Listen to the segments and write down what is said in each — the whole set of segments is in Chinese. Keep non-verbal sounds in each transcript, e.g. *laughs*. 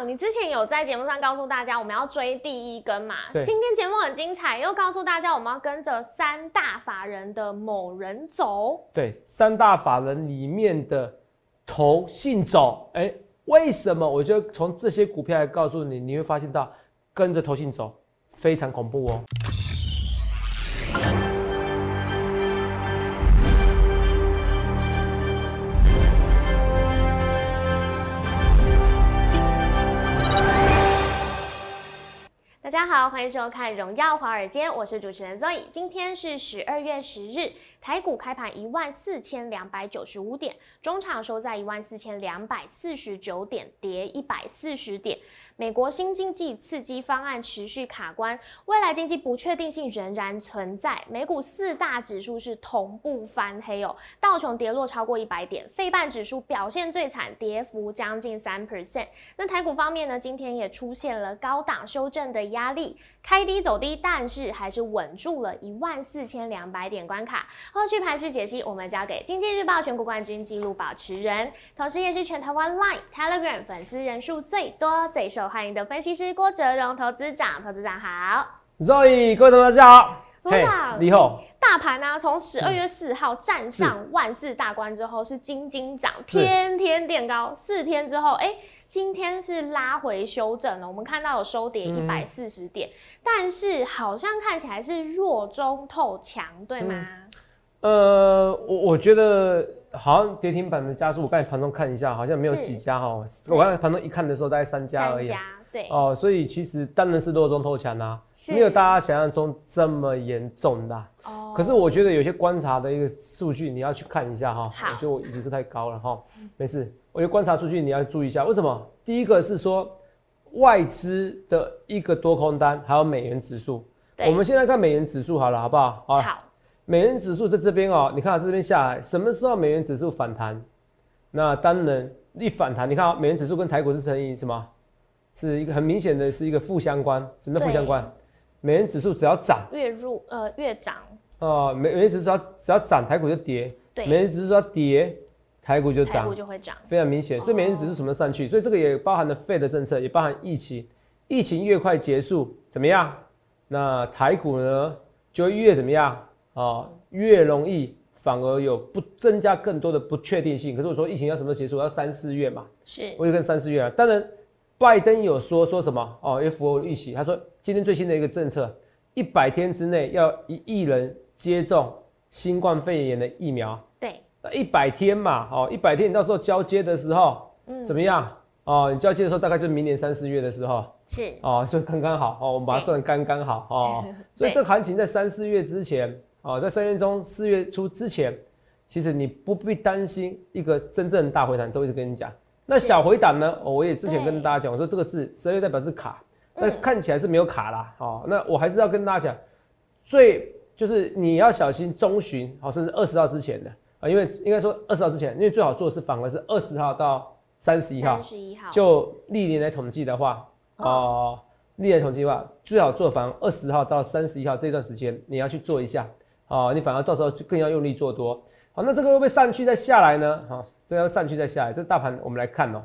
长，你之前有在节目上告诉大家我们要追第一根嘛？对今天节目很精彩，又告诉大家我们要跟着三大法人的某人走。对，三大法人里面的投信走，哎，为什么？我就从这些股票来告诉你，你会发现到跟着投信走非常恐怖哦。好，欢迎收看《荣耀华尔街》，我是主持人 Zoe。今天是十二月十日，台股开盘一万四千两百九十五点，中场收在一万四千两百四十九点，跌一百四十点。美国新经济刺激方案持续卡关，未来经济不确定性仍然存在。美股四大指数是同步翻黑哦，道琼跌落超过一百点，费半指数表现最惨，跌幅将近三 percent。那台股方面呢，今天也出现了高档修正的压力，开低走低，但是还是稳住了一万四千两百点关卡。后续盘势解析，我们交给经济日报全国冠军纪录保持人，同时也是全台湾 Line、Telegram 粉丝人数最多、最受欢迎的分析师郭哲荣投资长。投资长好，Zoe，各位同学大家好，你好，大盘呢、从十二月四号站上万事大关之后是金金涨，天天垫高，四天之后，哎、今天是拉回修正了。我们看到有收跌一百四十点，但是好像看起来是弱中透强，对吗？呃，我我觉得好像跌停板的家数，我刚才盘中看一下，好像没有是几家哈。我刚才盘中一看的时候，大概三家而已。三家对，哦，所以其实当然是弱中透强啊，是没有大家想象中这么严重的啊、哦可是我觉得有些观察的一个数据你要去看一下哈，好我觉得我一直是太高了哈，没事，我觉得观察数据你要注意一下，为什么？第一个是说外资的一个多空单，还有美元指数。对我们现在看美元指数好了，好不好？好美元指数在这边哦，你看、啊、这边下来，什么时候美元指数反弹？那当然一反弹，你看、啊、美元指数跟台股是成以什么？是一个很明显的是一个负相关。什么叫负相关？美元指数只要涨月入呃越涨，哦，美美元指数只要只要涨，台股就跌；美，元指数只要跌，台股就台涨股，就会涨，非常明显。所以美元指数什么上去？所以这个也包含了费的政策，也包含疫情。疫情越快结束，怎么样？那台股呢就会越怎么样？哦，越容易反而有不增加更多的不确定性。可是我说疫情要什么时候结束？要三四月嘛，是我就跟三四月啊。当然，拜登有说说什么哦，也符合我的预期。他说今天最新的一个政策，一百天之内要一亿人接种新冠肺炎的疫苗。对，那一百天嘛，哦，一百天你到时候交接的时候嗯怎么样？哦，你交接的时候大概就是明年三四月的时候，是哦，就刚刚好哦，我们把它算刚刚好哦。*laughs* 所以这个行情在三四月之前，哦，在三月中四月初之前，其实你不必担心一个真正的大回弹。周一直跟你讲，那小回档呢？哦，我也之前跟大家讲，我说这个字十二月代表是卡，那嗯看起来是没有卡啦，哦，那我还是要跟大家讲，最就是你要小心中旬，哦，甚至二十号之前的啊，因为应该说二十号之前，因为最好做的是反而是二十号到三十一号三，十一号，就历年来统计的话，哦、历年统计的话，最好做反二十号到三十一号这段时间，你要去做一下，哦，你反而到时候就更要用力做多。好，那这个会不会上去再下来呢？好、这要上去再下来，这大盘我们来看哦，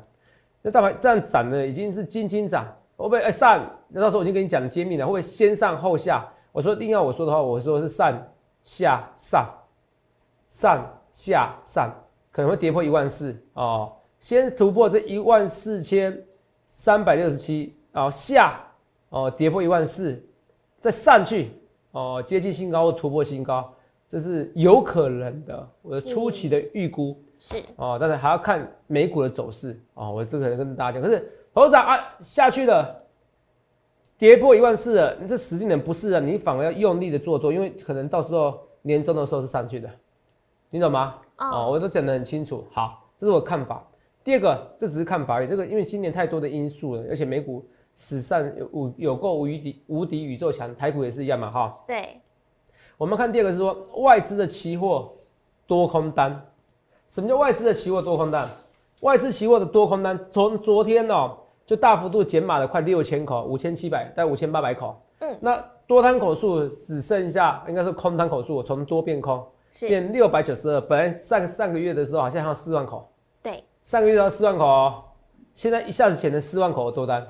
那大盘这样涨的已经是轻轻涨，会不会哎上？那到时候我已经跟你讲揭秘了，会不会先上后下？我说硬要我说的话，我说是上下上，上下上，可能会跌破一万四哦。先突破这一万四千三百六十七，哦下哦跌破一万四，再上去哦接近新高或突破新高，这是有可能的。我的初期的预估是哦，但是还要看美股的走势哦。我这个跟大家讲，可是头长啊下去了，跌破一万四了，你这死定了不是啊？你反而要用力的做多，因为可能到时候年终的时候是上去的，你懂吗？哦哦，我都讲得很清楚。好，这是我看法。第二个，这只是看法而已。这个因为今年太多的因素了，而且美股史上有有有够无敌无敌宇宙强，台股也是一样嘛哈。对，我们看第二个是说外资的期货多空单。什么叫外资的期货多空单？外资期货的多空单从昨天哦就大幅度减码了快六千口，五千七百，到五千八百口。嗯那多单口数只剩下应该是空单口数从多变空，是，变六百九十二。本来上上个月的时候好像还有四万口，对，上个月要四万口哦，现在一下子减了四万口的多单，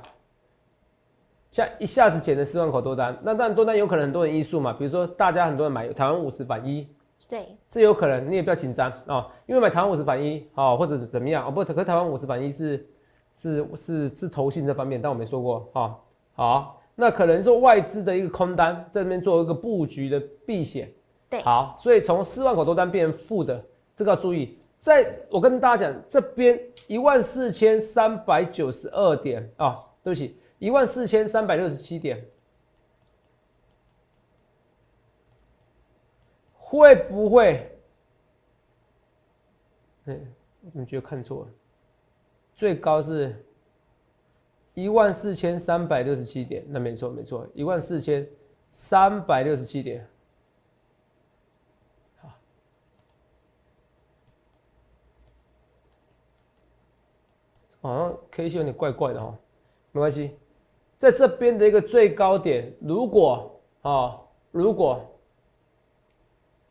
像一下子减了四万口多单，那当然多单有可能很多人因素嘛，比如说大家很多人买台湾五十反一，对，这有可能，你也不要紧张啊，因为买台湾五十反一啊，或者是怎么样哦，不，可台湾五十反一是是是是投信这方面，但我没说过啊。好，那可能是外资的一个空单在这边做一个布局的避险，对，好，所以从四万口多单变成负的，这个要注意。在我跟大家讲，这边一万四千三百九十二点啊，对不起，一万四千三百六十七点，会不会？哎，你觉得看错了？最高是一万四千三百六十七点，那没错没错，一万四千三百六十七点。好像 K 线有点怪怪的哈，没关系，在这边的一个最高点，如果啊，如果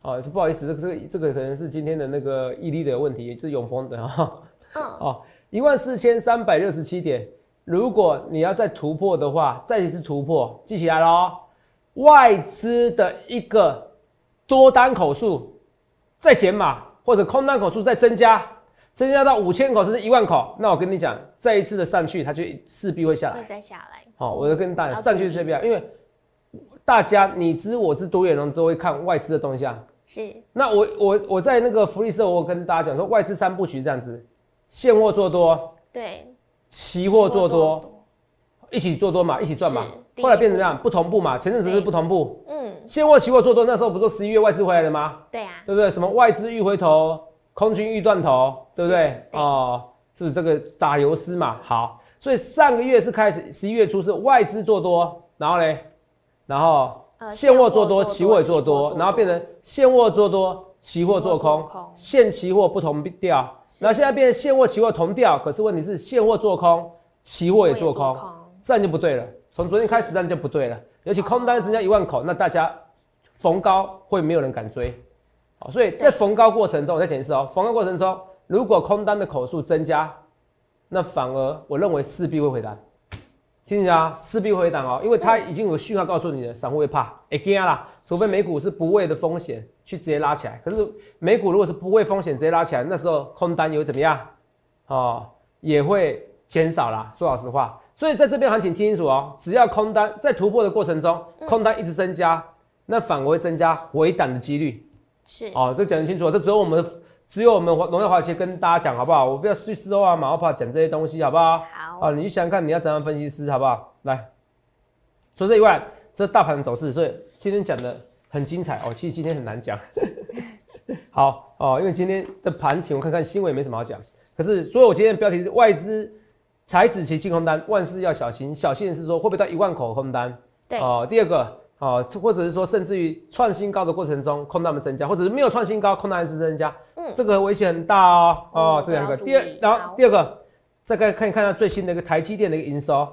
啊，不好意思，这个这个这个可能是今天的那个毅力的问题，是永丰的哈。嗯。哦，一万四千三百六十七点，如果你要再突破的话，再一次突破，记起来喽，外资的一个多单口数再减码，或者空单口数再增加。增加到五千口甚至一万口，那我跟你讲，再一次的上去，它就势必会下来。会再下来。好，我就跟大家上去这边，因为大家你知我知，多远龙都会看外资的动向。是。那我我我在那个福利社，我跟大家讲说，外资三部曲这样子，现货做多，对，期货做多，一起做多嘛，一起赚嘛。后来变成怎么样？不同步嘛，前阵子是不同步。嗯。现货期货做多，那时候不是十一月外资回来了吗？对呀。对不对？什么外资欲回头？空军欲断头，对不对？哦，是不是这个打油诗嘛？好，所以上个月是开始，十一月初是外资做多，然后嘞，然后现货做多，期货也做多，然后变成现货做多，期货做空，现期货不同调，然后现在变成现货期货同调，可是问题是现货做空，期货也做空，这样就不对了。从昨天开始这样就不对了，尤其空单增加一万口，那大家逢高会没有人敢追。好，所以在逢高过程中，我再解释哦。逢高过程中，如果空单的口数增加，那反而我认为势必会回档。听清楚啊？势必回档哦，因为它已经有讯号告诉你了，散户会怕，会惊啦。除非美股是不畏的风险去直接拉起来，可是美股如果是不畏风险直接拉起来，那时候空单又怎么样？哦，也会减少啦。说老实话，所以在这边行情听清楚哦，只要空单在突破的过程中，空单一直增加，那反而会增加回档的几率。是哦，这讲得清楚，这只有我们只有我们荣耀华尔街跟大家讲好不好？我不要碎丝啊、马后炮讲这些东西好不好？好啊，你想想看你要怎样分析师好不好？来，除这以外，这大盘走势，所以今天讲的很精彩哦。其实今天很难讲，*laughs* 好哦，因为今天的盘情我看看新闻也没什么好讲。可是，所以我今天的标题是外资台子期净空单，万事要小心。小心的是说会不会到一万口空单？对哦，第二个。哦，或者是说，甚至于创新高的过程中，空单们增加，或者是没有创新高，空单还是增加，嗯，这个危险很大哦。哦，这两个，第二，然后第二个，再看看一看最新的一个台积电的一个营收，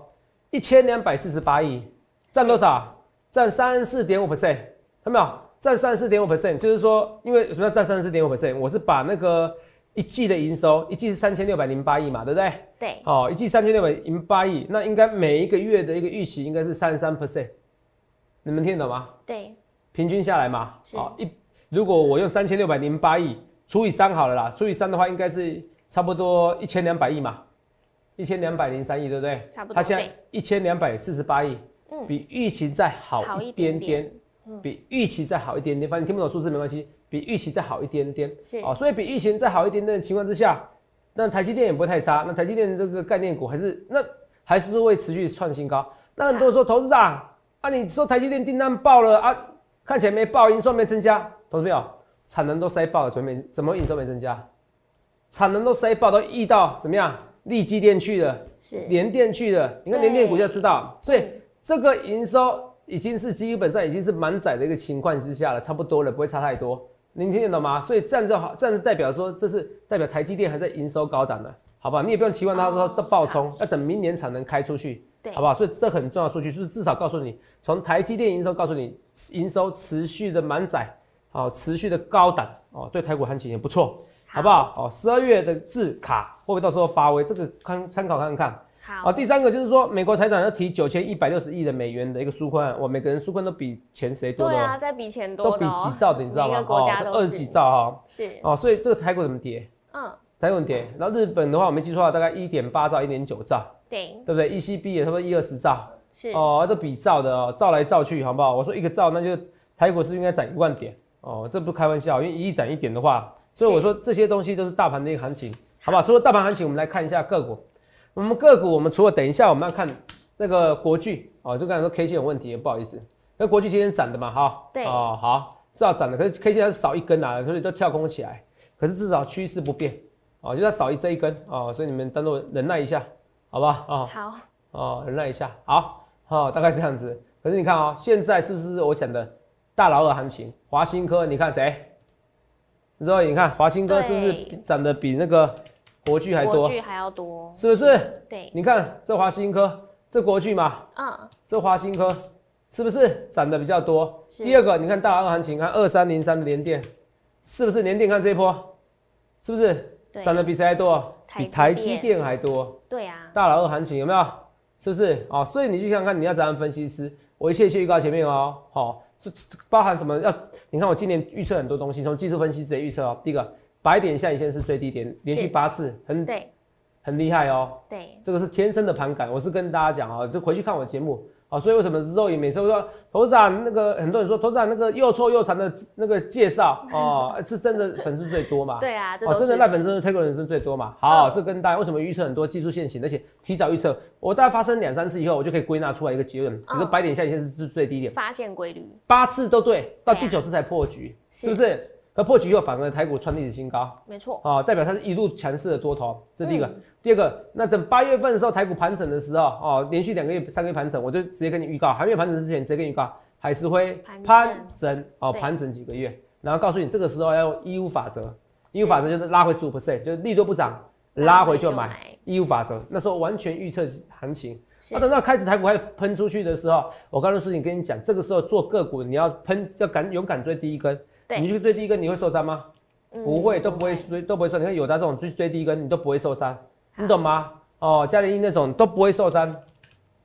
一千两百四十八亿，占多少？占三十四点五 percent，看到没有？占三十四点五 percent，就是说，因为什么要占三十四点五 percent？我是把那个一季的营收，一季是三千六百零八亿嘛，对不对？对。哦，一季三千六百零八亿，那应该每一个月的一个预期应该是三十三 percent。你们听得懂吗？对，平均下来嘛，好一，如果我用三千六百零八亿除以三好了啦，除以三的话应该是差不多一千两百亿嘛，一千两百零三亿，对不对？差不多。它现在一千两百四十八亿，嗯，比预期再好一点点，比预期再好一点点。反正听不懂数字没关系，比预期再好一点点，是哦，所以比预期再好一点点的情况之下，那台积电也不会太差。那台积电这个概念股还是那还是会持续创新高。那很多人说投资长。啊，你说台积电订单爆了啊？看起来没爆，营收没增加，懂没有？产能都塞爆了，怎么怎么营收没增加？产能都塞爆，都溢到怎么样？立基电去了，是联电去了。你看联电股就知道，所以这个营收已经是基本上已经是满载的一个情况之下了，差不多了，不会差太多。您听得懂吗？所以这样就好，这样代表说这是代表台积电还在营收高档的，好不好？你也不用期望它说的爆冲，要等明年产能开出去。好不好？所以这很重要的数据，就是至少告诉你，从台积电营收告诉你，营收持续的满载，好，持续的高档，哦，对台股行情也不错。好不好？哦，十二月的字卡会不会到时候发威？这个看参考看看。好，啊，第三个就是说，美国财长要提九千一百六十亿的美元的一个纾困案，哇，每个人纾困都比钱谁多的哦，对啊，在比钱多都比几兆的，你知道吗？每个国家哦，是二十几兆哈。是，哦，所以这个台股怎么跌？嗯，台股怎么跌？然后日本的话，我没记错大概一点八兆、一点九兆，对，对不对？ECB 也差不多一二十兆，是，哦，都比兆的哦，兆来兆去，好不好？我说一个兆，那就台股是应该涨一万点？哦，这不是开玩笑，因为一亿涨一点的话，所以我说这些东西都是大盘的一个行情，好不好？除了大盘行情，我们来看一下个股。我们个股，我们除了等一下我们要看那个国巨哦，就刚才说 K 线有问题，不好意思，那国巨今天涨的嘛，哈，对。哦，好，至少涨的，可是 K 线还是少一根啊，所以都跳空起来，可是至少趋势不变，哦，就它少一这一根哦，所以你们当做忍耐一下，好吧？啊？哦，好，哦，忍耐一下，好，好、大概这样子。可是你看哦，现在是不是我讲的大老二行情？华新科，你看谁？你知道？你看华新科是不是涨得比那个国巨还多？国剧还要多，是不是？对，你看这华新科，这国巨嘛，嗯，这华新科是不是涨得比较多？第二个，你看大老二行情，看二三零三的联电，是不是联电？看这一波，是不是对涨得比谁还多？比台台积电还多？对啊，大佬二行情有没有？是不是？哦，所以你去想想看，你要怎样分析师？我一切一切预告前面哦，好、这这包含什么？要你看我今年预测很多东西，从技术分析直接预测哦。第一个，白点下影线是最低点，连续八次，很对很厉害哦。对，这个是天生的盘感，我是跟大家讲哦、就回去看我节目啊、所以为什么肉眼每次都说头长那个很多人说头长那个又臭又长的那个介绍哦，*laughs* 是真的粉丝最多嘛？对啊，这哦，真的赖粉事丝推广人生最多嘛？好，嗯这跟大家为什么预测很多技术线型，而且提早预测，我大概发生两三次以后，我就可以归纳出来一个结论，比如说嗯百点下影线是最低点，发现规律，八次都对，到第九次才破局，是是不是？可破局以后反而台股创历史新高，没错，啊、代表它是一路强势的多头，这第一个。嗯第二个，那等八月份的时候，台股盘整的时候，哦，连续两个月、三个月盘整，我就直接跟你预告，还没有盘整之前，直接跟你预告，海石灰盘整，哦，对。盘整几个月，然后告诉你这个时候要用一五法则，一五法则就是拉回十五 percent，就是利多不涨，拉回就买，一五法则，那时候完全预测行情。那啊，等到开始台股开始喷出去的时候，我刚才事情跟你讲，这个时候做个股你要喷，要敢勇敢追第一根，对。你去追第一根，你会受伤吗？嗯。不会，都不会追，都不会受。你看有的这种追追第一根，你都不会受伤，你懂吗？哦，嘉联一那种都不会受伤，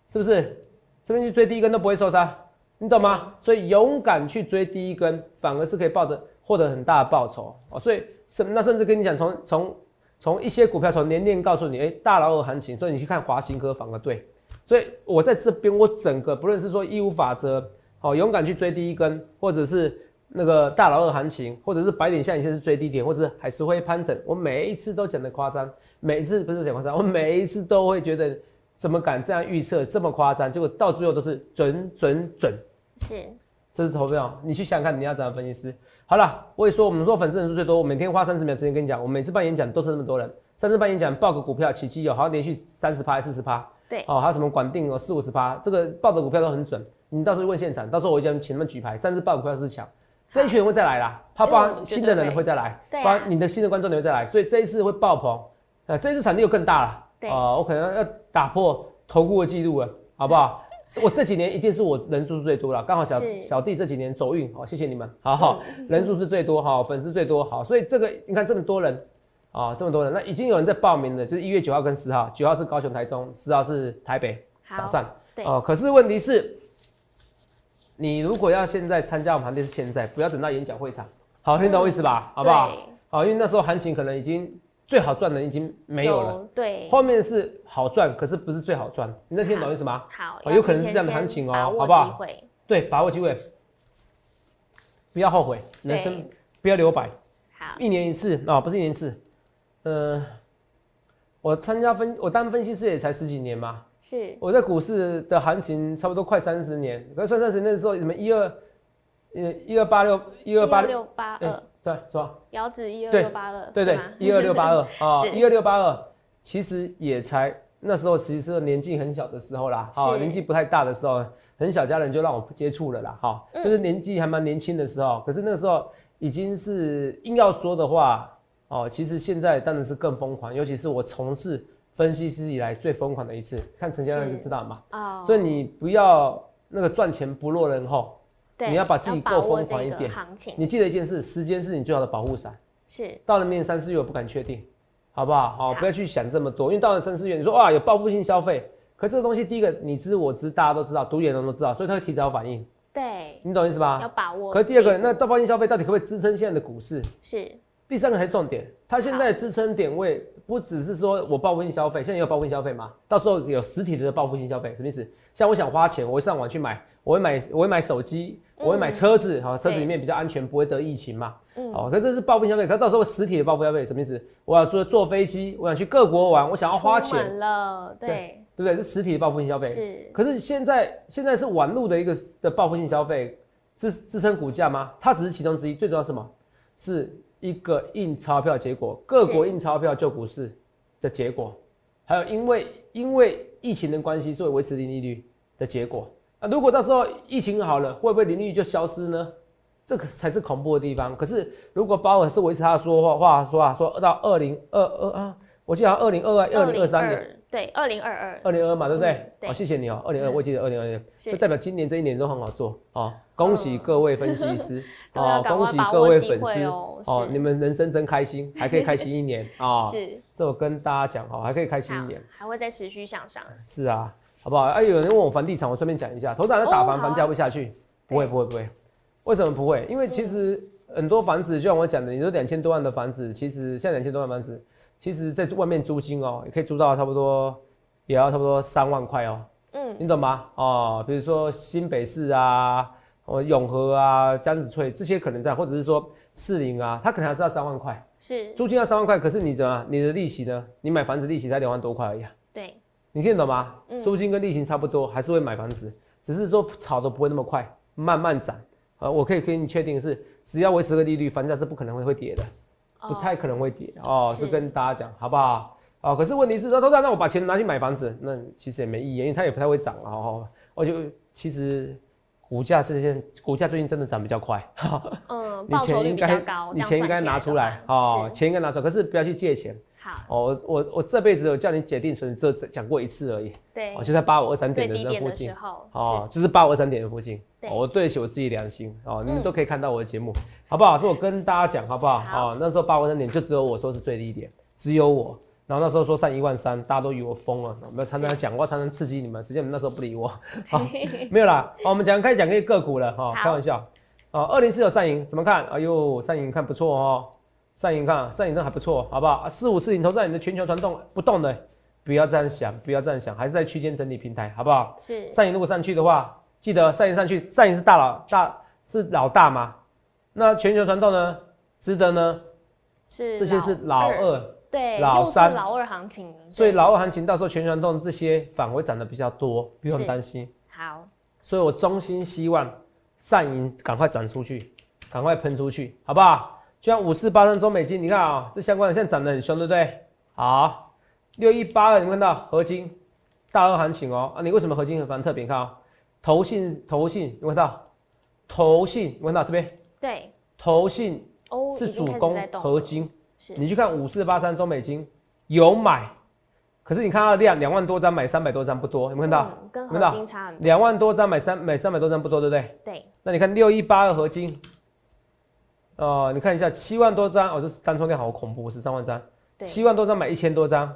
是不是？这边去追第一根都不会受伤，你懂吗？所以勇敢去追第一根，反而是可以抱得获得很大的报酬哦。所以甚那甚至跟你讲，从从从一些股票从年年告诉你，哎、大老二行情，所以你去看华新科反而对。所以我在这边，我整个不论是说义务法则，哦，勇敢去追第一根，或者是那个大老二行情，或者是白点下影线是最低点，或者是海狮会攀整，我每一次都讲的夸张，每一次不是讲夸张，我每一次都会觉得怎么敢这样预测这么夸张，结果到最后都是准准准。是这是投票，你去想想看，你要怎样分析师？好了，我也说，我们说粉丝人数最多，我每天花三十秒时间跟你讲，我每次办演讲都是那么多人，三次办演讲报个股票起基有，好像连续三十趴、四十趴，对哦，还有什么管定哦，四五十趴，这个报的股票都很准。你到时候问现场，到时候我就请他们举牌，三次报股票是强，这一群人会再来啦，他包含嗯新的人会会再来，对啊包含你的新的观众也会再来，所以这一次会爆棚，呃，这一次产力又更大了，对哦，我可能要打破投顾的记录了，好不好？我这几年一定是我人数最多了，刚好小小弟这几年走运，好、谢谢你们，好好，人数是最多哈、粉丝最多，好，所以这个你看这么多人啊、这么多人，那已经有人在报名了，就是一月九号跟十号，九号是高雄、台中，十号是台北早，上，对哦、可是问题是，你如果要现在参加我们行列是现在，不要等到演讲会场，好，听懂我意思吧？好不好？好，因为那时候行情可能已经最好赚的已经没有了，对，后面是好赚，可是不是最好赚，你能听懂意思吗？好，有可能是这样的行情哦好不好？对，把握机会，不要后悔，人生不要留白，好，一年一次啊、不是一年一次。呃，我参加分，我当分析师也才十几年嘛，是。我在股市的行情差不多快三十年，可是算三十年的时候，什么一二，呃，一二八六，一二八六，八哎二，对，是吧？遥指一二对六八二，对对吗，*laughs* 一二六八二啊，是。一二六八二，其实也才那时候，其实是年纪很小的时候啦，啊，是年纪不太大的时候，很小家人就让我接触了啦，哈，嗯。就是年纪还蛮年轻的时候，可是那个时候已经是硬要说的话，哦，其实现在当然是更疯狂，尤其是我从事分析师以来最疯狂的一次，看成交量就知道嘛，哦，所以你不要那个赚钱不落人后。对你要把自己够疯狂一点行情你记得一件事，时间是你最好的保护伞。是到了明年三四月我不敢确定，好不好？好，好不要去想这么多，因为到了三四月，你说哇有报复性消费，可这个东西第一个你知我知，大家都知道，独眼龙都知道，所以他会提早反应，对，你懂意思吧要？把握。可第二个，那到报复性消费到底可不可以支撑现在的股市？是第三个才是重点，它现在的支撑点位不只是说我报复性消费，现在也有报复性消费嘛？到时候有实体的报复性消费，什么意思？像我想花钱，我会上网去买，我会买，我会买手机，我会买车子，好、车子里面比较安全，不会得疫情嘛。嗯哦，可是这是报复性消费，可是到时候实体的报复消费什么意思？我要坐坐飞机，我想去各国玩，我想要花出钱，门了，对，对不对？是实体的报复性消费。是可是现在现在是网络的一个的报复性消费支支撑股价吗？它只是其中之一，最重要是什么？是一个印钞票结果，各国印钞票救股市的结果，还有因为因为疫情的关系，所以维持零利率的结果。那如果到时候疫情好了，会不会零利率就消失呢？这个才是恐怖的地方。可是如果鲍尔是维持他的说话话说啊，说到二零二二啊，我记得二零二二、二零二三年。2022，对，二零二二，二零二嘛，对不对？嗯对好、谢谢你哦，二零二，我记得二零二年，是就代表今年这一年都很好做哦。恭喜各位分析师 *laughs* 哦，恭喜各位粉丝哦哦，你们人生真开心，还可以开心一年啊！*laughs* 是这我跟大家讲哦，还可以开心一年。，还会再持续向上。是啊，好不好？哎，有人问我房地产，我顺便讲一下，头长在打房，房价会下去？不会，不会，不会。为什么不会？因为其实很多房子，就像我讲的，你说两千多万的房子，其实现在两千多万房子，其实在外面租金哦，也可以租到差不多，也要差不多三万块哦。嗯，你懂吗？哦，比如说新北市啊，哦永和啊、江子翠这些可能在，或者是说士林啊，它可能还是要三万块，是，租金要三万块，可是你怎么，你的利息呢？你买房子利息才两万多块而已啊。对，你听得懂吗？嗯租金跟利息差不多，还是会买房子，只是说炒的不会那么快，慢慢涨。呃，我可以跟你确定的是，只要维持个利率，房价是不可能会会跌的，不哦太可能会跌哦。是是跟大家讲好不好？哦，可是问题是说，头长，那我把钱拿去买房子，那其实也没意义，因为它也不太会涨了哦。我就其实股价这些股价最近真的涨比较快，嗯，你报酬率钱应该比较高，你钱应该拿出来哦，是钱应该拿出来，可是不要去借钱好，哦。我我我这辈子有叫你解定存，只有讲过一次而已。对哦，，就在八五二三点的那附近，哦，就是八五二三点的附近。对哦我对得起我自己良心哦，你们嗯都可以看到我的节目，好不好？这我跟大家讲，好不好？好哦，那时候八五二三点就只有我说是最低点，只有我。然后那时候说上一万三，大家都以为我疯了，我们常常讲，我常常刺激你们，实际上你们那时候不理我。好，*laughs* 没有啦，好，我们讲开始讲个个股了哈，好开玩笑。哦，二零四有上影怎么看？哎呦，上影看不错哦，上影看上影真的还不错，好不好？四五四零投在你的全球传动不动的，不要这样想，不要这样想，还是在区间整理平台，好不好？是，上影如果上去的话，记得上影上去，上影是大佬大是老大嘛？那全球传动呢？值得呢？是这些是老二，对，老三老二行情，所以老二行情到时候全球传动这些反而会涨得比较多，不用是担心。好，所以我衷心希望上影赶快涨出去，赶快喷出去，好不好？就像五四八三中美金，你看啊、这相关的现在涨得很凶，对不对？好，六一八二，你们看到合金大二行情哦啊，你为什么合金很反特别？你看啊、投信投信，有没有看到？投信有没有看到这边？对，投信哦，是主攻合金，是，你去看五四八三中美金有买，可是你看它的量两万多张买三百多张不多，有没有看到？嗯跟合金差很多，两万多张买三买三百多张不多，对不对？对，那你看六一八二合金，哦、你看一下七万多张，哦，这是单冲量好恐怖，十三万张，七万多张买一千多张，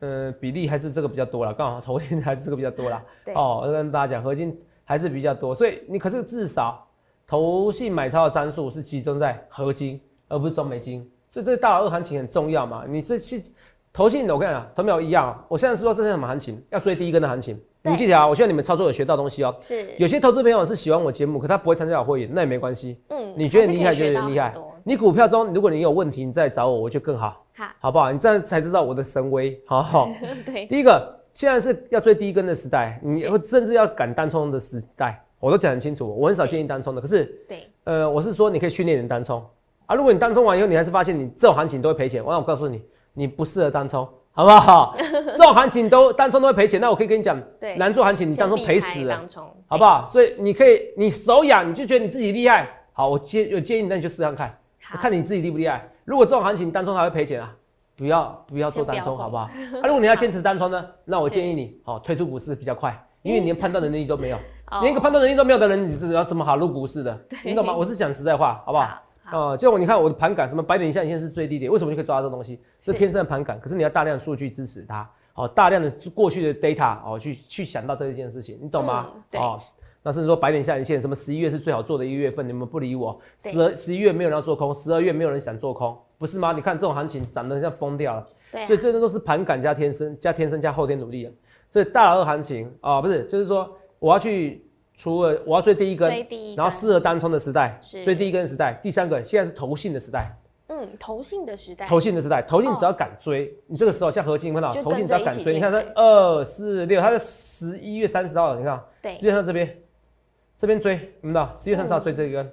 嗯、比例还是这个比较多了，刚好头天还是这个比较多了。对哦，我跟大家讲，合金还是比较多，所以你可是至少投信买超的张数是集中在合金，而不是中美金，所以这个大佬二行情很重要嘛。你这去投信的，我跟你讲，投没有一样啊。我现在是说这是什么行情？要追第一根的行情。你们记得啊，我希望你们操作有学到东西哦。是，有些投资朋友是喜欢我节目，可他不会参加我会员，那也没关系。嗯你觉得厉害觉得厉害。你股票中，如果你有问题，你再找我，我就更好，好，好不好？你这样才知道我的神威。*laughs* 好好。对，第一个，现在是要追低跟的时代，你会甚至要敢单冲的时代，我都讲很清楚。我很少建议单冲的，可是对，呃，我是说你可以训练人单冲啊。如果你单冲完以后，你还是发现你这种行情都会赔钱，那我告诉你，你不适合单冲，好不好？这种行情都单冲都会赔钱，那我可以跟你讲，对难做行情你先单冲赔死了，好不好？所以你可以，你手痒你就觉得你自己厉害，好，我建有建议你，那你去试看看，看你自己厉不厉害。如果这种行情单冲还会赔钱啊，不要不要做单冲，好不好？啊，如果你要坚持单冲呢，*laughs* 那我建议你，好、退出股市比较快，因为你连判断能力都没有，*laughs* 哦连一个判断能力都没有的人，你是要什么好入股市的？你懂吗？我是讲实在话，好不好？好，啊、就你看我的盘感，什么白点下影线是最低点，为什么就可以抓到这东西？这是天生的盘感，可是你要大量的数据支持它，哦，大量的过去的 data 哦，去去想到这一件事情，你懂吗？嗯对哦，那甚至说白点下影线，什么十一月是最好做的一个月份，你们不理我，十二十一月没有人要做空，十二月没有人想做空，不是吗？你看这种行情涨得像疯掉了。对啊所以这些都是盘感加天生加天生加后天努力的。这大二行情啊、不是，就是说我要去除了我要追第一根，追第一然后根适合单冲的时代，是。追第一根的时代。第三个现在是投信的时代，嗯，投信的时代，投信的时代，投信只要敢追，你这个时候像何金，你看到投信只要敢追，你看它二四六，它是十一月三十号，你看对。十月三十号这边这边追，你们知道十月三十号追这一根，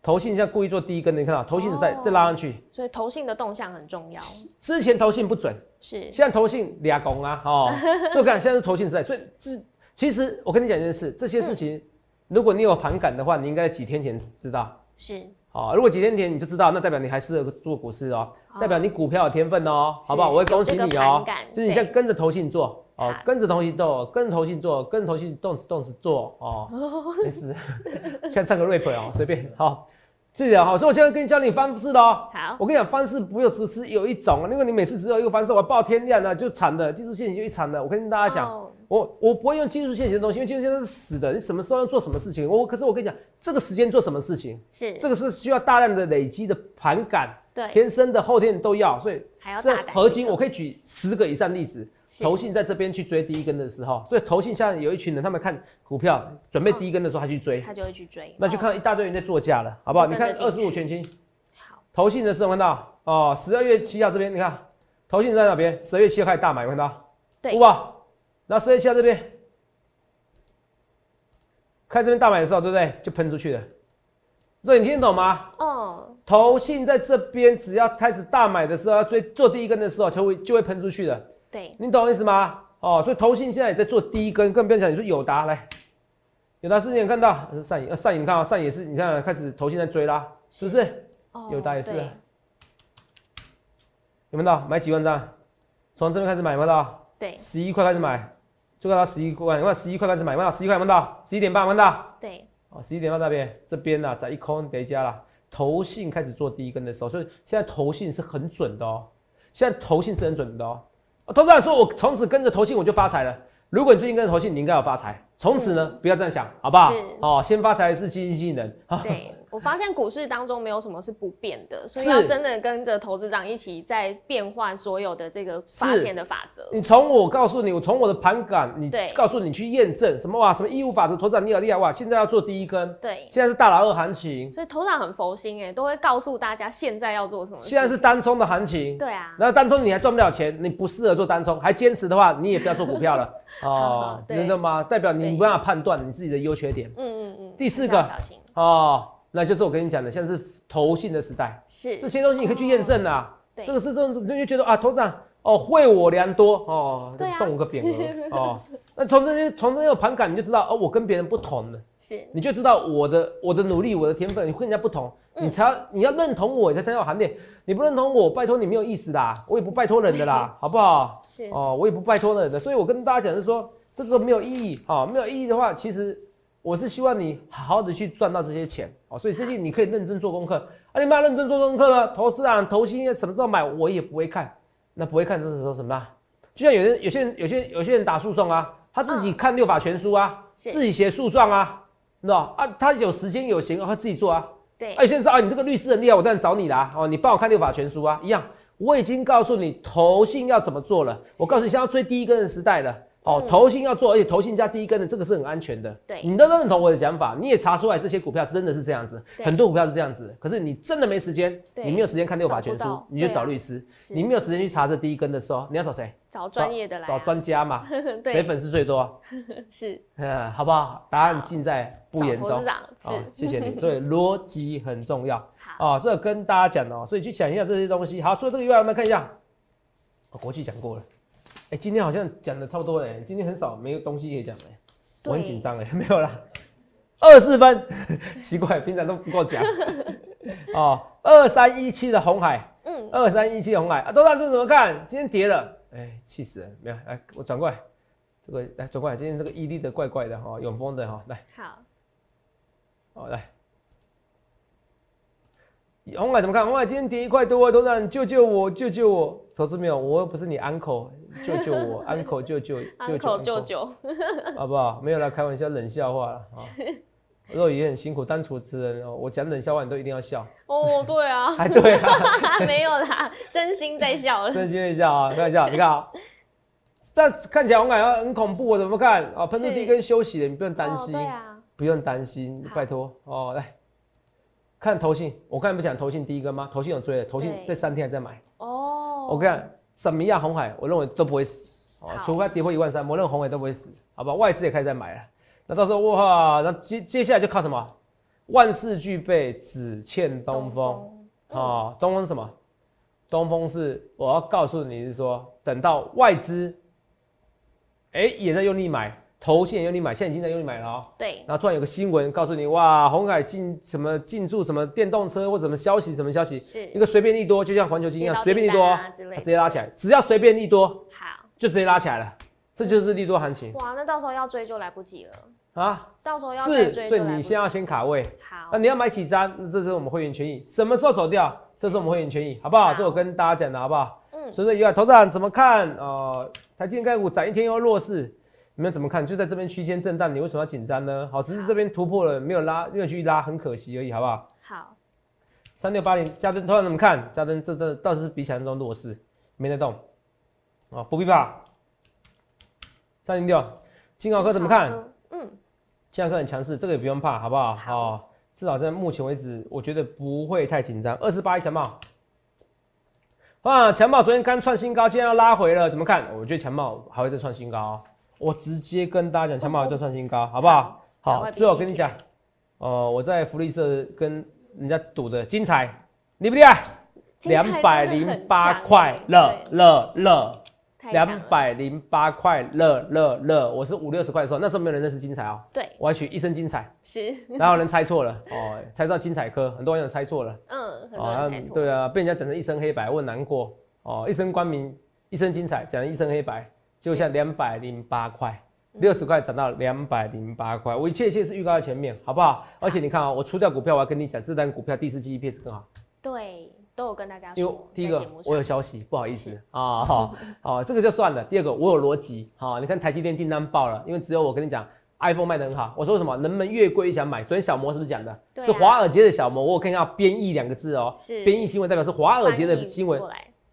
投信现在故意做第一根的，你看到投信时代哦再拉上去，所以投信的动向很重要，之前投信不准。是。现在投信俩拱啊，哦，*laughs* 就看现在是投信时代，所以这其实我跟你讲一件事，这些事情，如果你有盘感的话，你应该几天前知道，是，哦，如果几天前你就知道，那代表你还适合做股市哦，哦代表你股票有天分哦，好不好？我会恭喜你哦就是你现在跟着投信做哦，跟着投信做，跟着投信做，跟着投信动词动词做哦，没事，先唱个 rap 哦，随便好。是的哈，所以我现在跟你教你方式的哦。好，我跟你讲，方式不用只是有一种，因为你每次只有一个方式，我报天亮了就惨的，技术线型就一惨的。我跟大家讲，哦我我不会用技术线型的东西，因为技术线型是死的，你什么时候要做什么事情，我可是我跟你讲，这个时间做什么事情，是这个是需要大量的累积的盘感，对，天生的后天都要，所以这合金我可以举十个以上例子。是投信在这边去追第一根的时候，所以投信现在有一群人，他们看股票准备第一根的时候，他去追，他就会去追，那就哦看到一大堆人在做价了，好不好？你看二十五全金。好，投信的时候看到哦，十二月七号这边你看，投信在哪边？十二月七号开始大买，有看到？对哇，那十二月七号这边，看这边大买的时候，对不对？就喷出去了。所以你听得懂吗？哦，投信在这边只要开始大买的时候，要追做第一根的时候，就会就会喷出去的。对，你懂我意思吗？哦，所以投信现在也在做第一根，更不用讲你说友达来，友达之前看到呃上影，呃上影你看啊，上影也是你看开始投信在追啦，是不是？哦友达也是有没有到买几万张？从这边开始买，有没有到？对十一块开始买，就看到十一块，有没有十一块开始买？有没有到？十一块有没有到？十一点半有没有到？对，哦，十一点半那边这边呢、在一空叠加了，投信开始做第一根的时候，所以现在投信是很准的哦。现在投信是很准的哦。哦投资人说我从此跟着投信我就发财了。如果你最近跟着投信，你应该有发财。从此呢，不要这样想，好不好是？哦，先发财是基金经理人。啊 *laughs* 对，我发现股市当中没有什么是不变的，所以要真的跟着投资长一起在变换所有的这个发是现的法则。你从我告诉你，我从我的盘感，你告诉你去验证什么哇，什么义务法则，投资长你好厉害哇！现在要做第一根，对，现在是大老二行情，所以头长很佛心哎，都会告诉大家现在要做什么。现在是单冲的行情。对啊，然后单冲你还赚不了钱，你不适合做单冲，还坚持的话，你也不要做股票了 *laughs* 哦，对你知道吗？代表你对没办法判断你自己的优缺点嗯嗯嗯。第四个哦。那就是我跟你讲的，现在是投信的时代，是这些东西你可以去验证啊。对这个是这种，你就觉得啊，头长哦，惠我良多哦，送我个匾额 *laughs* 哦。那从这些从这些有盘感，你就知道哦，我跟别人不同了。是你就知道我的我的努力，我的天分，你跟人家不同，嗯你才要你要认同我，你才才有行列。你不认同我，拜托你没有意思啦，我也不拜托人的啦，*laughs* 好不好？是哦，我也不拜托人的，所以我跟大家讲是说，这个没有意义啊、哦，没有意义的话，其实我是希望你好好的去赚到这些钱哦，所以最近你可以认真做功课啊，你们要认真做功课呢，投资啊，投信什么时候买我也不会看，那不会看这是说什么啊？就像有人有些人有些有些人打诉讼啊，他自己看六法全书啊，是自己写诉状啊，你知道啊？他有时间有闲，他自己做啊。对哎，现在知道啊，你这个律师很厉害，我当然找你啦。哦，你帮我看六法全书啊，一样。我已经告诉你投信要怎么做了，我告诉你现在要追第一根的时代了。哦，嗯投信要做，而且投信加第一根的这个是很安全的。对你都认同我的想法，你也查出来这些股票真的是这样子，很多股票是这样子。可是你真的没时间，你没有时间看六法全书你就找律师。是你没有时间去查这第一根的时候，你要找谁？找专业的来啊找专家嘛，*laughs* 对谁粉丝最多？*laughs* 是呃，好不好？答案尽在不言中是好，谢谢你。所以逻辑很重要好哦，所以跟大家讲哦，所以去讲一下这些东西。好，除了这个以外，我们看一下，哦，国际讲过了。哎，今天好像讲的差不多了，今天很少没有东西可以讲哎，我很紧张哎，*laughs* 没有啦，二四分，*laughs* 奇怪，平常都不够讲。*laughs* 哦，二三一七的红海，嗯二三一七的红海啊，多大这怎么看？今天跌了，哎，气死人！没有，来，我转过来，这个来转过来，今天这个伊利的怪怪的哈、永丰的哈、来。好好，来，红海怎么看？红海今天跌一块多，头长救救我，救救我！投资没有，我又不是你 uncle，救救我，uncle 救救，uncle 救救，*laughs* 好不好？没有啦开玩笑，冷笑话了啊。*laughs* 肉也很辛苦，当主持人哦，我讲冷笑话你都一定要笑。哦，对啊，*laughs* 哎，对啊，没有啦，真心在笑了。真心在笑啊，开玩笑，你看啊，这看起来我感觉很恐怖，我怎么看啊？喷出第一根休息的，你不用担心，对啊，不用担心，拜托哦，来看头信，我刚才不讲头信第一根吗？头信有追的，头信这三天还在买哦。我看什么样红海，我认为都不会死哦，除非跌破一万三，我认为红海都不会死，好吧？外资也开始在买了。那到时候哇，那接接下来就靠什么？万事俱备，只欠东风啊！东风什么？东风是我要告诉你是说，等到外资，哎，也在用力买，投信也用力买，现在已经在用力买了哦。对。然后突然有个新闻告诉你，哇，红海进什么进驻什么电动车或什么消息，什么消息？是一个随便利多，就像环球金一样，随便利多，直接拉起来，只要随便利多，好，就直接拉起来了，这就是利多行情。哇，那到时候要追就来不及了。啊，到时候要是，所以你先要先卡位。好，那你要买几张？那这是我们会员权益，什么时候走掉？这是我们会员权益，好不好？这我跟大家讲的好不好？嗯。所以以外，投资人怎么看？呃，台积电股涨一天又弱势，你们怎么看？就在这边区间震荡，你为什么要紧张呢？好，只是这边突破了，没有拉，没有去拉，很可惜而已，好不好？好。三六八零，嘉登，投资人怎么看？嘉登这这倒是比想象中弱势，没得动。啊，不必怕。三零六，金豪科怎么看？嗯。现在科很强势，这个也不用怕，好不好？好，至少在目前为止，我觉得不会太紧张。二十八一强茂，啊，强茂昨天刚创新高，今天要拉回了，怎么看？我觉得强茂还会再创新高。我直接跟大家讲，强茂还会再创新高，好不好？好，最后跟你讲，哦，我在福利社跟人家赌的精彩，厉不厉害？两百零八块了了了。两百零八块，乐乐乐！我是五六十块的时候，那时候没有人认识精彩哦。对，我还取一身精彩，是。*laughs* 然后人猜错了哦，猜到精彩科，很多人猜错了。嗯，很多人猜错。对啊，被人家整成一身黑白，我很难过哦。一身光明，一身精彩，讲一身黑白，就像两百零八块，六十块涨到两百零八块，我一切一切是预告在前面，好不好？而且你看啊，我出掉股票，我要跟你讲，这单股票第四季 EPS 更好。对。都有跟大家说，因为第一个我有消息，不好意思 *laughs* 啊，好，好，这个就算了。第二个我有逻辑，好，你看台积电订单爆了，因为只有我跟你讲，iPhone 卖得很好。我说什么？能不能越贵越想买？昨天小摩是不是讲的？是华尔街的小摩，我看一下编译两个字哦，编译新闻代表是华尔街的新闻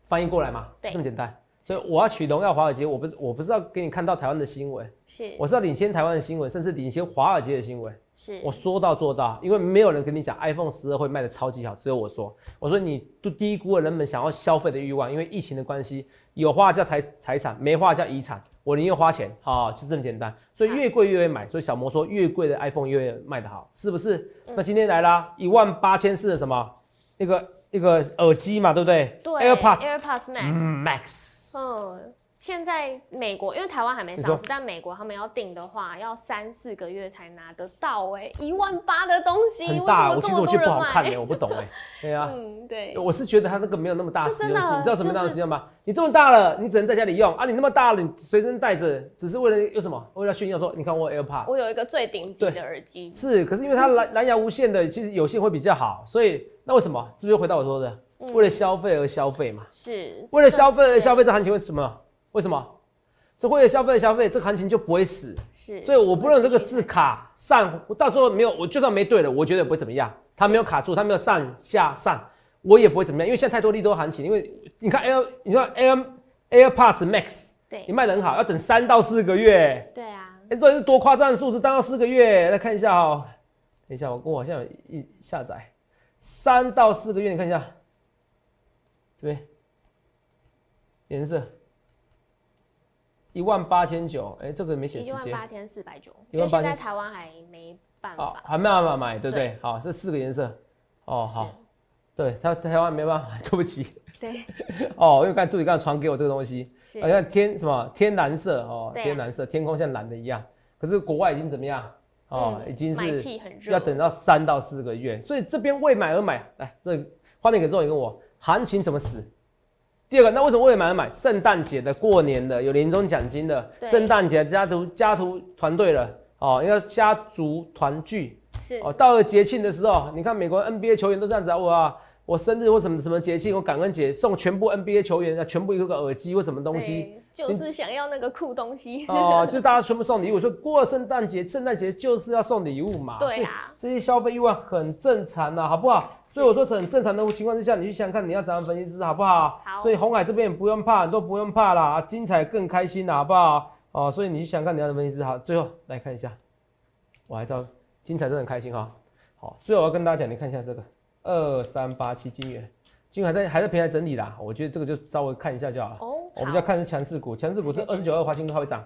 翻译过来嘛，这么简单。所以我要取荣耀华尔街，我不是我不是要给你看到台湾的新闻，是我是要领先台湾的新闻，甚至领先华尔街的新闻。是我说到做到，因为没有人跟你讲 iPhone 十二会卖的超级好，只有我说。我说你都低估了人们想要消费的欲望，因为疫情的关系，有话叫财财产，没话叫遗产。我宁愿花钱，好就这么简单。所以越贵越会买，所以小魔说越贵的 iPhone 越卖的好，是不是？那今天来啦，一万八千四的什么那个那个耳机嘛，对不对？对，AirPods AirPods Max Max。嗯，现在美国因为台湾还没上市，但美国他们要订的话，要三四个月才拿得到哎，一万八的东西，很大，我其实我觉得不好看哎，我不懂哎，*laughs* 对啊，嗯对，我是觉得它那个没有那么大实用性，你知道什么大的实用吗？你这么大了，你只能在家里用。啊，你那么大了，你随身带着，只是为了有什么？为了炫耀说，你看我 AirPod，我有一个最顶级的耳机，是，可是因为它蓝蓝牙无线的，其实有线会比较好，所以那为什么？是不是又回到我说的，为了消费而消费嘛？是，为了消费而消费，这行情为什么？为什么？这为了消费而消费，这个行情就不会死。是，所以我不认这个字卡上，我到时候没有，我就算没对了，我觉得也不会怎么样。它没有卡住，它没有上下上，我也不会怎么样。因为现在太多利多行情，因为你看 Air，你说 Air AirPods Max，对，你卖的很好，要等三到四个月。对啊，哎，这是多夸张的数字，当到四个月。来看一下哦，等一下，我我好像有一下载，三到四个月，你看一下，这边颜色。一万八千九，哎，这个没写时间。一万八千四百九，因为现在台湾还没办法，还没办法买，对不对？好，这四个颜色，哦，好，对，他台湾没办法，*laughs* 对不起。*laughs* 对。*laughs* 哦，因为刚才助理刚才传给我这个东西，好像天什么天蓝色哦，天蓝色，天空像蓝的一样。可是国外已经怎么样？哦，已经是要等到三到四个月，所以这边为买而买。来，这画面给周宇跟我，行情怎么死？第二个，那为什么我也买了买？圣诞节的、过年的、有年终奖金的，圣诞节家族家族团队了哦，因为家族团聚是哦。到了节庆的时候，你看美国 NBA 球员都这样子啊，哇，我生日或什么什么节庆，我感恩节送全部 NBA 球员啊，全部一个耳机或什么东西，就是想要那个酷东西。哦，*laughs* 就是大家全部送礼物，说过了圣诞节，圣诞节就是要送礼物嘛。对啊，这些消费欲望很正常呐，好不好？所以我说是很正常的情况之下，你去想想看，你要怎样分析师，好不好？好。所以红海这边也不用怕，都不用怕啦，精彩更开心啦，好不好？哦，所以你去想看你要的分析师，好，最后来看一下，我还知道精彩真的很开心哈。好，最后我要跟大家讲，你看一下这个二三八七金元。金元还在还在平台整理啦，我觉得这个就稍微看一下就好了。哦，我比较看是强势股，强势股是二十九二华兴都还会涨，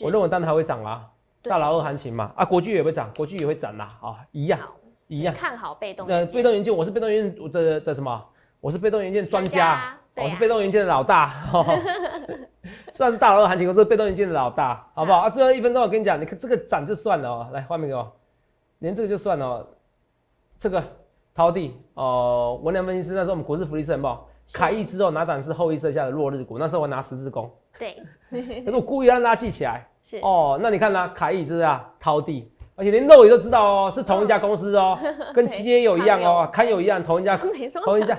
我认为当然还会涨啦。大佬二行情嘛，啊，国巨也会涨，国巨也会涨啦，啊，一样一样。看好被动呃，被动元件，我是被动元件的的什么？我是被动元件专家，我是被动元件的老大。*laughs* 算是大佬二行情，我是被动元件的老大，好不好？啊，最后一分钟我跟你讲，你看这个涨就算了哦，来画面给我，连这个就算了，这个。抛地哦，文良分析师那时候我们股市福利社很不好，凯翼之后拿档是后羿射下的落日股，那时候我拿十字弓，对，*laughs* 可是我故意让大家记起来，是。哦，那你看呢？凯翼这是啊，掏地，而且连肉也都知道哦，是同一家公司哦，*laughs* 跟基友一样哦，堪友一样，同一家，*laughs* 同一家，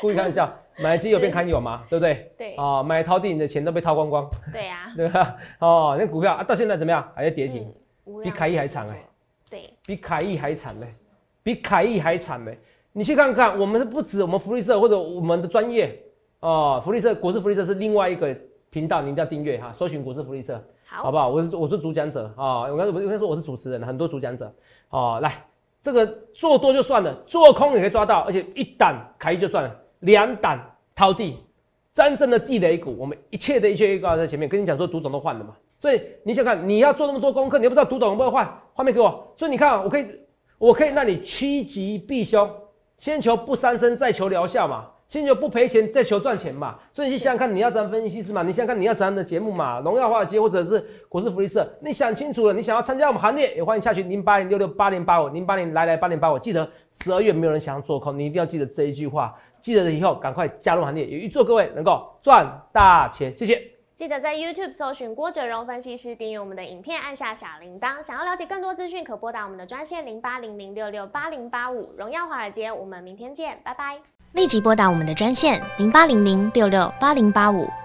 故意开玩笑，买基友变堪友嘛，对。不对？对，哦，买掏地你的钱都被掏光光，对呀，对吧？哦，那股票啊到现在怎么样？还在跌停，比凯翼还惨哎，对，比凯翼还惨嘞。比凯翼还惨嘞！你去看看，我们是不止我们福利社或者我们的专业哦，福利社国事福利社是另外一个频道，你一定要订阅哈，搜寻国事福利社，好好不好？我是我是主讲者啊，我刚我应该说我是主持人，很多主讲者哦，来这个做多就算了，做空也可以抓到，而且一档凯翼就算了，两档掏地，真正的地雷股，我们一切的一切预告在前面，跟你讲说，读懂都换了嘛，所以你想看，你要做那么多功课，你又不知道读懂会不会换，画面给我，所以你看，我可以。我可以让你趋吉避凶，先求不伤身，再求疗效嘛；先求不赔钱，再求赚钱嘛。所以你想想看，你要怎样分析师嘛？你想想看你要怎样的节目嘛？荣耀华尔街或者是股市福利社，你想清楚了，你想要参加我们行列，也欢迎下去零八零六六八零八五零八零来来八零八五。记得十二月没有人想要做空，你一定要记得这一句话，记得了以后赶快加入行列，也预祝各位能够赚大钱。谢谢。记得在 YouTube 搜寻郭哲荣分析师，订阅我们的影片，按下小铃铛。想要了解更多资讯，可拨打我们的专线零八零零六六八零八五。荣耀华尔街，我们明天见，拜拜。立即拨打我们的专线零八零零六六八零八五